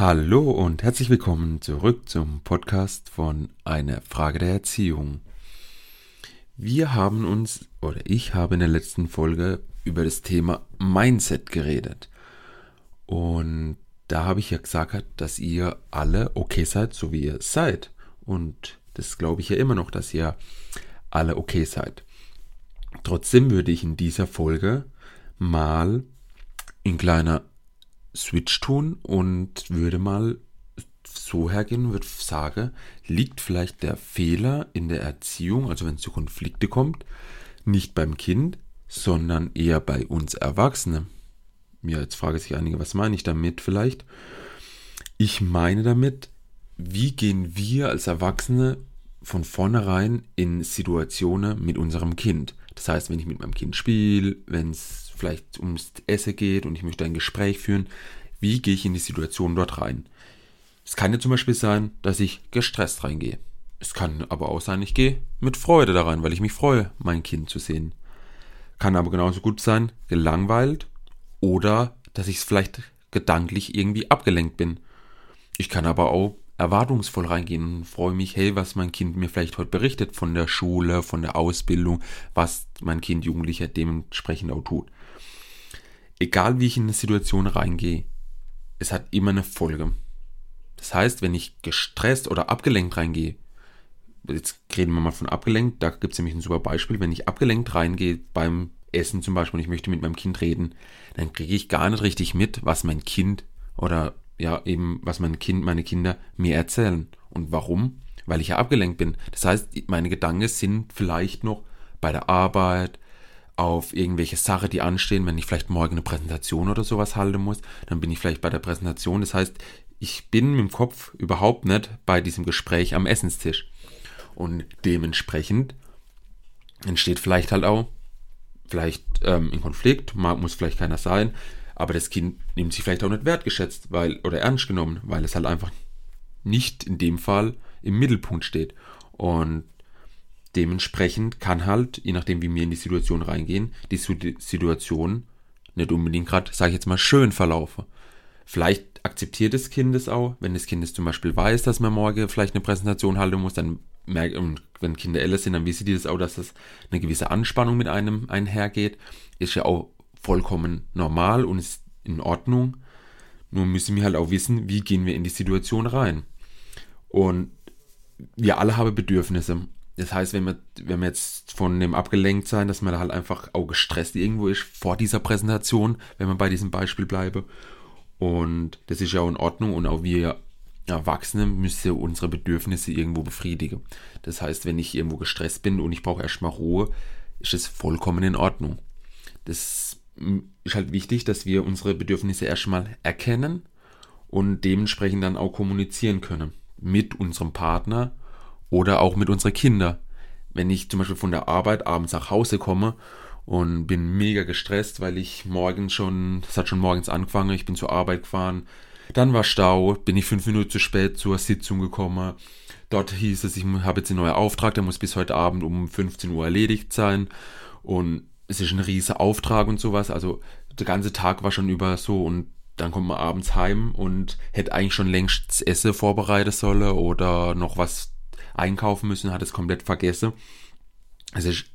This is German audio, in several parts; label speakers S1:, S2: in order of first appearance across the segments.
S1: Hallo und herzlich willkommen zurück zum Podcast von Eine Frage der Erziehung. Wir haben uns, oder ich habe in der letzten Folge über das Thema Mindset geredet. Und da habe ich ja gesagt, dass ihr alle okay seid, so wie ihr seid. Und das glaube ich ja immer noch, dass ihr alle okay seid. Trotzdem würde ich in dieser Folge mal in kleiner Switch tun und würde mal so hergehen und würde sagen, liegt vielleicht der Fehler in der Erziehung, also wenn es zu Konflikte kommt, nicht beim Kind, sondern eher bei uns Erwachsenen. Ja, jetzt frage sich einige, was meine ich damit vielleicht? Ich meine damit, wie gehen wir als Erwachsene von vornherein in Situationen mit unserem Kind? Das heißt, wenn ich mit meinem Kind spiele, wenn es vielleicht ums Essen geht und ich möchte ein Gespräch führen, wie gehe ich in die Situation dort rein? Es kann ja zum Beispiel sein, dass ich gestresst reingehe. Es kann aber auch sein, ich gehe mit Freude da rein, weil ich mich freue, mein Kind zu sehen. Kann aber genauso gut sein, gelangweilt oder dass ich es vielleicht gedanklich irgendwie abgelenkt bin. Ich kann aber auch erwartungsvoll reingehen und freue mich, hey, was mein Kind mir vielleicht heute berichtet von der Schule, von der Ausbildung, was mein Kind Jugendlicher dementsprechend auch tut. Egal wie ich in eine Situation reingehe, es hat immer eine Folge. Das heißt, wenn ich gestresst oder abgelenkt reingehe, jetzt reden wir mal von abgelenkt, da gibt es nämlich ein super Beispiel, wenn ich abgelenkt reingehe beim Essen zum Beispiel und ich möchte mit meinem Kind reden, dann kriege ich gar nicht richtig mit, was mein Kind oder ja eben, was mein Kind, meine Kinder mir erzählen. Und warum? Weil ich ja abgelenkt bin. Das heißt, meine Gedanken sind vielleicht noch bei der Arbeit, auf irgendwelche Sachen, die anstehen. Wenn ich vielleicht morgen eine Präsentation oder sowas halten muss, dann bin ich vielleicht bei der Präsentation. Das heißt, ich bin mit dem Kopf überhaupt nicht bei diesem Gespräch am Essenstisch. Und dementsprechend entsteht vielleicht halt auch, vielleicht ähm, ein Konflikt, muss vielleicht keiner sein, aber das Kind nimmt sich vielleicht auch nicht wertgeschätzt weil, oder ernst genommen, weil es halt einfach nicht in dem Fall im Mittelpunkt steht. Und dementsprechend kann halt, je nachdem wie wir in die Situation reingehen, die Situation nicht unbedingt gerade, sage ich jetzt mal, schön verlaufen. Vielleicht akzeptiert das Kind es auch, wenn das Kind es zum Beispiel weiß, dass man morgen vielleicht eine Präsentation halten muss, dann merkt, wenn Kinder älter sind, dann wissen die das auch, dass das eine gewisse Anspannung mit einem einhergeht. Ist ja auch vollkommen normal und ist in Ordnung. Nur müssen wir halt auch wissen, wie gehen wir in die Situation rein. Und wir alle haben Bedürfnisse. Das heißt, wenn wir, wenn wir jetzt von dem abgelenkt sein, dass man da halt einfach auch gestresst irgendwo ist vor dieser Präsentation, wenn man bei diesem Beispiel bleibe. Und das ist ja auch in Ordnung und auch wir Erwachsene müssen unsere Bedürfnisse irgendwo befriedigen. Das heißt, wenn ich irgendwo gestresst bin und ich brauche erstmal Ruhe, ist es vollkommen in Ordnung. Das ist halt wichtig, dass wir unsere Bedürfnisse erstmal erkennen und dementsprechend dann auch kommunizieren können mit unserem Partner oder auch mit unseren Kindern. Wenn ich zum Beispiel von der Arbeit abends nach Hause komme und bin mega gestresst, weil ich morgens schon, es hat schon morgens angefangen, ich bin zur Arbeit gefahren, dann war Stau, bin ich fünf Minuten zu spät zur Sitzung gekommen. Dort hieß es, ich habe jetzt einen neuen Auftrag, der muss bis heute Abend um 15 Uhr erledigt sein. Und es ist ein riesiger Auftrag und sowas. Also der ganze Tag war schon über so und dann kommt man abends heim und hätte eigentlich schon längst das Essen vorbereiten sollen oder noch was einkaufen müssen, hat es komplett vergessen. Es, ist,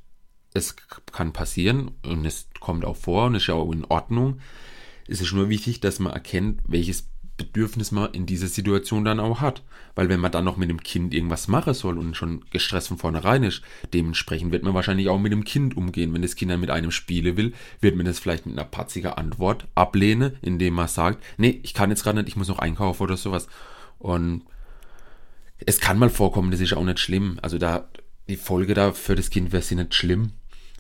S1: es kann passieren und es kommt auch vor und ist ja auch in Ordnung. Es ist nur wichtig, dass man erkennt, welches Bedürfnis man in dieser Situation dann auch hat. Weil wenn man dann noch mit dem Kind irgendwas machen soll und schon gestresst von vornherein ist, dementsprechend wird man wahrscheinlich auch mit dem Kind umgehen. Wenn das Kind dann mit einem spielen will, wird man das vielleicht mit einer patzigen Antwort ablehnen, indem man sagt, nee, ich kann jetzt gerade nicht, ich muss noch einkaufen oder sowas. Und es kann mal vorkommen, das ist auch nicht schlimm. Also da, die Folge da für das Kind wäre sie nicht schlimm.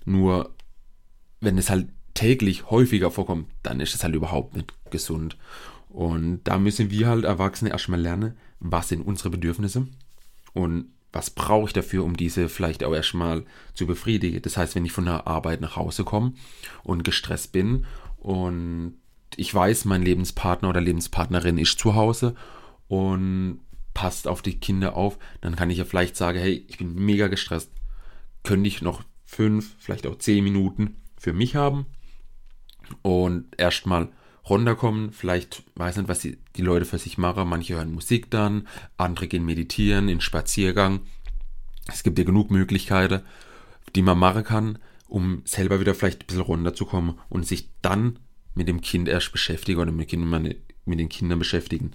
S1: Nur, wenn es halt täglich häufiger vorkommt, dann ist es halt überhaupt nicht gesund. Und da müssen wir halt Erwachsene erstmal lernen, was sind unsere Bedürfnisse und was brauche ich dafür, um diese vielleicht auch erstmal zu befriedigen. Das heißt, wenn ich von der Arbeit nach Hause komme und gestresst bin und ich weiß, mein Lebenspartner oder Lebenspartnerin ist zu Hause und passt auf die Kinder auf, dann kann ich ja vielleicht sagen, hey, ich bin mega gestresst. Könnte ich noch fünf, vielleicht auch zehn Minuten für mich haben und erstmal runterkommen. Vielleicht weiß nicht, was die, die Leute für sich machen. Manche hören Musik dann, andere gehen meditieren, in Spaziergang. Es gibt ja genug Möglichkeiten, die man machen kann, um selber wieder vielleicht ein bisschen runterzukommen und sich dann mit dem Kind erst beschäftigen oder mit, den Kindern beschäftigen.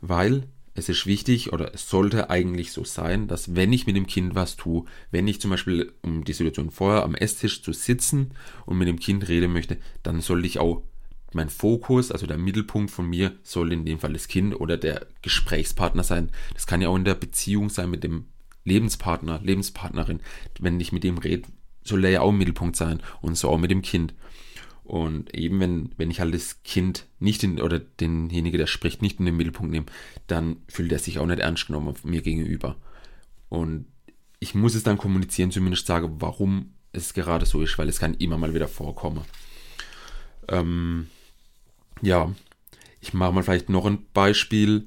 S1: Weil es ist wichtig oder es sollte eigentlich so sein, dass wenn ich mit dem Kind was tue, wenn ich zum Beispiel um die Situation vorher am Esstisch zu sitzen und mit dem Kind reden möchte, dann sollte ich auch mein Fokus, also der Mittelpunkt von mir, soll in dem Fall das Kind oder der Gesprächspartner sein. Das kann ja auch in der Beziehung sein mit dem Lebenspartner, Lebenspartnerin. Wenn ich mit dem rede, soll er ja auch im Mittelpunkt sein und so auch mit dem Kind. Und eben wenn, wenn ich halt das Kind nicht in, oder denjenige, der spricht, nicht in den Mittelpunkt nehme, dann fühlt er sich auch nicht ernst genommen mir gegenüber. Und ich muss es dann kommunizieren, zumindest sagen, warum es gerade so ist, weil es kann immer mal wieder vorkommen. Ähm, ja, ich mache mal vielleicht noch ein Beispiel.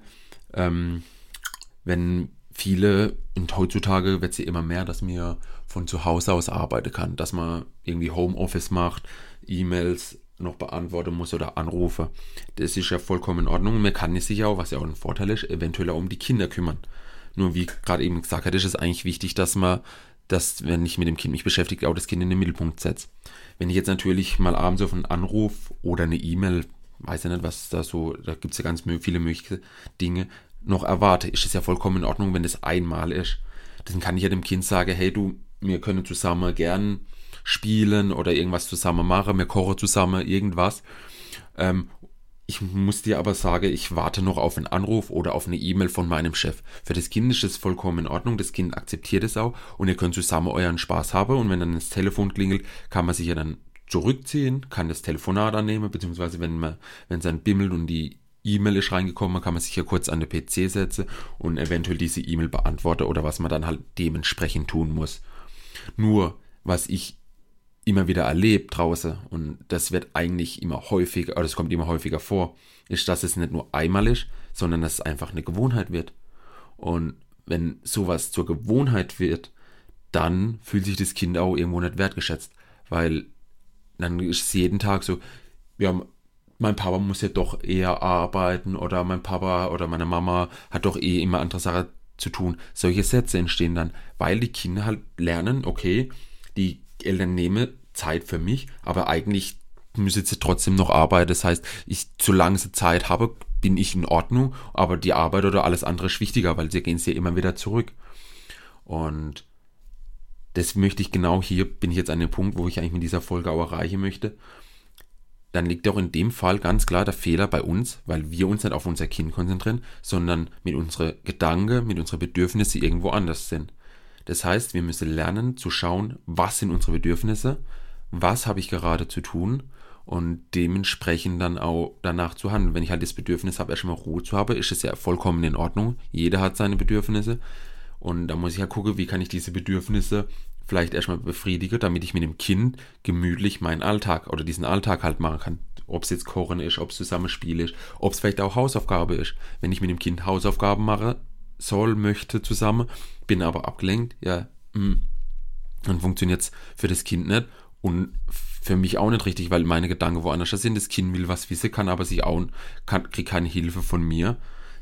S1: Ähm, wenn viele, und heutzutage wird sie immer mehr, dass man von zu Hause aus arbeiten kann, dass man irgendwie Homeoffice macht, E-Mails noch beantworten muss oder Anrufe. Das ist ja vollkommen in Ordnung. Man kann sich auch, was ja auch ein Vorteil ist, eventuell auch um die Kinder kümmern. Nur wie gerade eben gesagt hat, ist es eigentlich wichtig, dass man, dass, wenn ich mit dem Kind mich beschäftige, auch das Kind in den Mittelpunkt setzt. Wenn ich jetzt natürlich mal abends auf einen Anruf oder eine E-Mail, weiß ja nicht, was da so, da gibt es ja ganz viele mögliche Dinge, noch erwarte, ist es ja vollkommen in Ordnung, wenn das einmal ist. Dann kann ich ja dem Kind sagen, hey du, wir können zusammen gern spielen oder irgendwas zusammen machen, wir kochen zusammen irgendwas. Ähm, ich muss dir aber sagen, ich warte noch auf einen Anruf oder auf eine E-Mail von meinem Chef. Für das Kind ist es vollkommen in Ordnung, das Kind akzeptiert es auch und ihr könnt zusammen euren Spaß haben und wenn dann das Telefon klingelt, kann man sich ja dann zurückziehen, kann das Telefonat annehmen, beziehungsweise wenn man, wenn es dann bimmelt und die E-Mail ist reingekommen, kann man sich ja kurz an den PC setzen und eventuell diese E-Mail beantworten oder was man dann halt dementsprechend tun muss. Nur, was ich immer wieder erlebt draußen, und das wird eigentlich immer häufiger, oder es kommt immer häufiger vor, ist, dass es nicht nur einmal ist, sondern dass es einfach eine Gewohnheit wird. Und wenn sowas zur Gewohnheit wird, dann fühlt sich das Kind auch irgendwo nicht wertgeschätzt, weil dann ist es jeden Tag so, ja, mein Papa muss ja doch eher arbeiten oder mein Papa oder meine Mama hat doch eh immer andere Sachen zu tun. Solche Sätze entstehen dann, weil die Kinder halt lernen, okay, die Eltern nehmen Zeit für mich, aber eigentlich müssen sie trotzdem noch arbeiten. Das heißt, ich, solange sie Zeit habe, bin ich in Ordnung, aber die Arbeit oder alles andere ist wichtiger, weil sie gehen sie immer wieder zurück. Und das möchte ich genau hier, bin ich jetzt an dem Punkt, wo ich eigentlich mit dieser Folge auch erreichen möchte. Dann liegt auch in dem Fall ganz klar der Fehler bei uns, weil wir uns nicht auf unser Kind konzentrieren, sondern mit unseren Gedanken, mit unseren Bedürfnissen irgendwo anders sind. Das heißt, wir müssen lernen zu schauen, was sind unsere Bedürfnisse, was habe ich gerade zu tun und dementsprechend dann auch danach zu handeln. Wenn ich halt das Bedürfnis habe, erstmal Ruhe zu haben, ist es ja vollkommen in Ordnung. Jeder hat seine Bedürfnisse und da muss ich ja gucken, wie kann ich diese Bedürfnisse vielleicht erstmal befriedigen, damit ich mit dem Kind gemütlich meinen Alltag oder diesen Alltag halt machen kann. Ob es jetzt Kochen ist, ob es Zusammenspiel ist, ob es vielleicht auch Hausaufgabe ist. Wenn ich mit dem Kind Hausaufgaben mache, soll, möchte zusammen, bin aber abgelenkt, ja, mh, hm, dann funktioniert es für das Kind nicht und für mich auch nicht richtig, weil meine Gedanken woanders sind. Das Kind will was wissen, kann aber sich auch, kann, kriegt keine Hilfe von mir.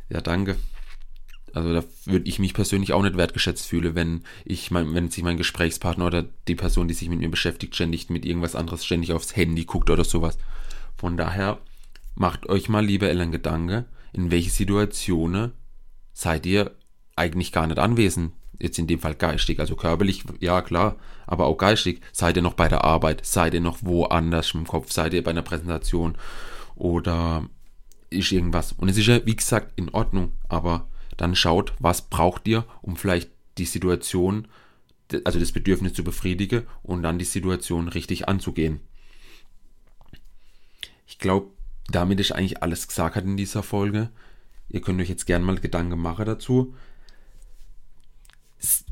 S1: Ja, danke. Also da würde ich mich persönlich auch nicht wertgeschätzt fühlen, wenn ich mein, wenn sich mein Gesprächspartner oder die Person, die sich mit mir beschäftigt, ständig mit irgendwas anderes ständig aufs Handy guckt oder sowas. Von daher macht euch mal lieber Eltern Gedanken, in welche Situationen seid ihr eigentlich gar nicht anwesend. Jetzt in dem Fall geistig, also körperlich, ja klar, aber auch geistig. Seid ihr noch bei der Arbeit? Seid ihr noch woanders im Kopf? Seid ihr bei einer Präsentation? Oder ist irgendwas? Und es ist ja, wie gesagt, in Ordnung, aber dann schaut, was braucht ihr, um vielleicht die Situation, also das Bedürfnis zu befriedigen und dann die Situation richtig anzugehen. Ich glaube, damit ist eigentlich alles gesagt in dieser Folge. Ihr könnt euch jetzt gerne mal Gedanken machen dazu.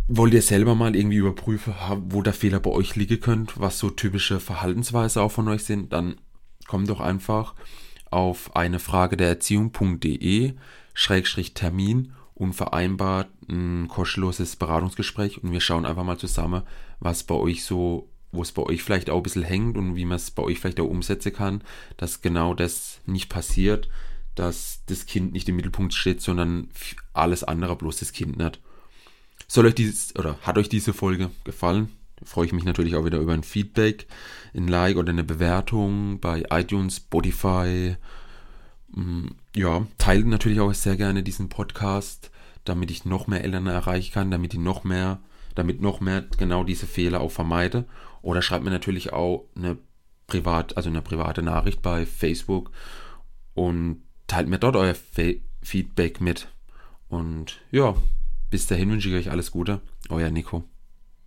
S1: Wollt ihr selber mal irgendwie überprüfen, wo der Fehler bei euch liegen könnte, was so typische Verhaltensweise auch von euch sind, dann kommt doch einfach auf eine Frage der Erziehung.de Schrägstrich Termin und vereinbart ein kostenloses Beratungsgespräch und wir schauen einfach mal zusammen, was bei euch so wo es bei euch vielleicht auch ein bisschen hängt und wie man es bei euch vielleicht auch umsetzen kann, dass genau das nicht passiert, dass das Kind nicht im Mittelpunkt steht, sondern alles andere, bloß das Kind nicht. Soll euch dieses oder hat euch diese Folge gefallen? freue ich mich natürlich auch wieder über ein Feedback, ein Like oder eine Bewertung bei iTunes, Spotify. Mm, ja, teilt natürlich auch sehr gerne diesen Podcast, damit ich noch mehr Eltern erreichen kann, damit ich noch mehr, damit noch mehr genau diese Fehler auch vermeide. Oder schreibt mir natürlich auch eine privat, also eine private Nachricht bei Facebook und teilt mir dort euer Fe Feedback mit. Und ja, bis dahin wünsche ich euch alles Gute. Euer Nico.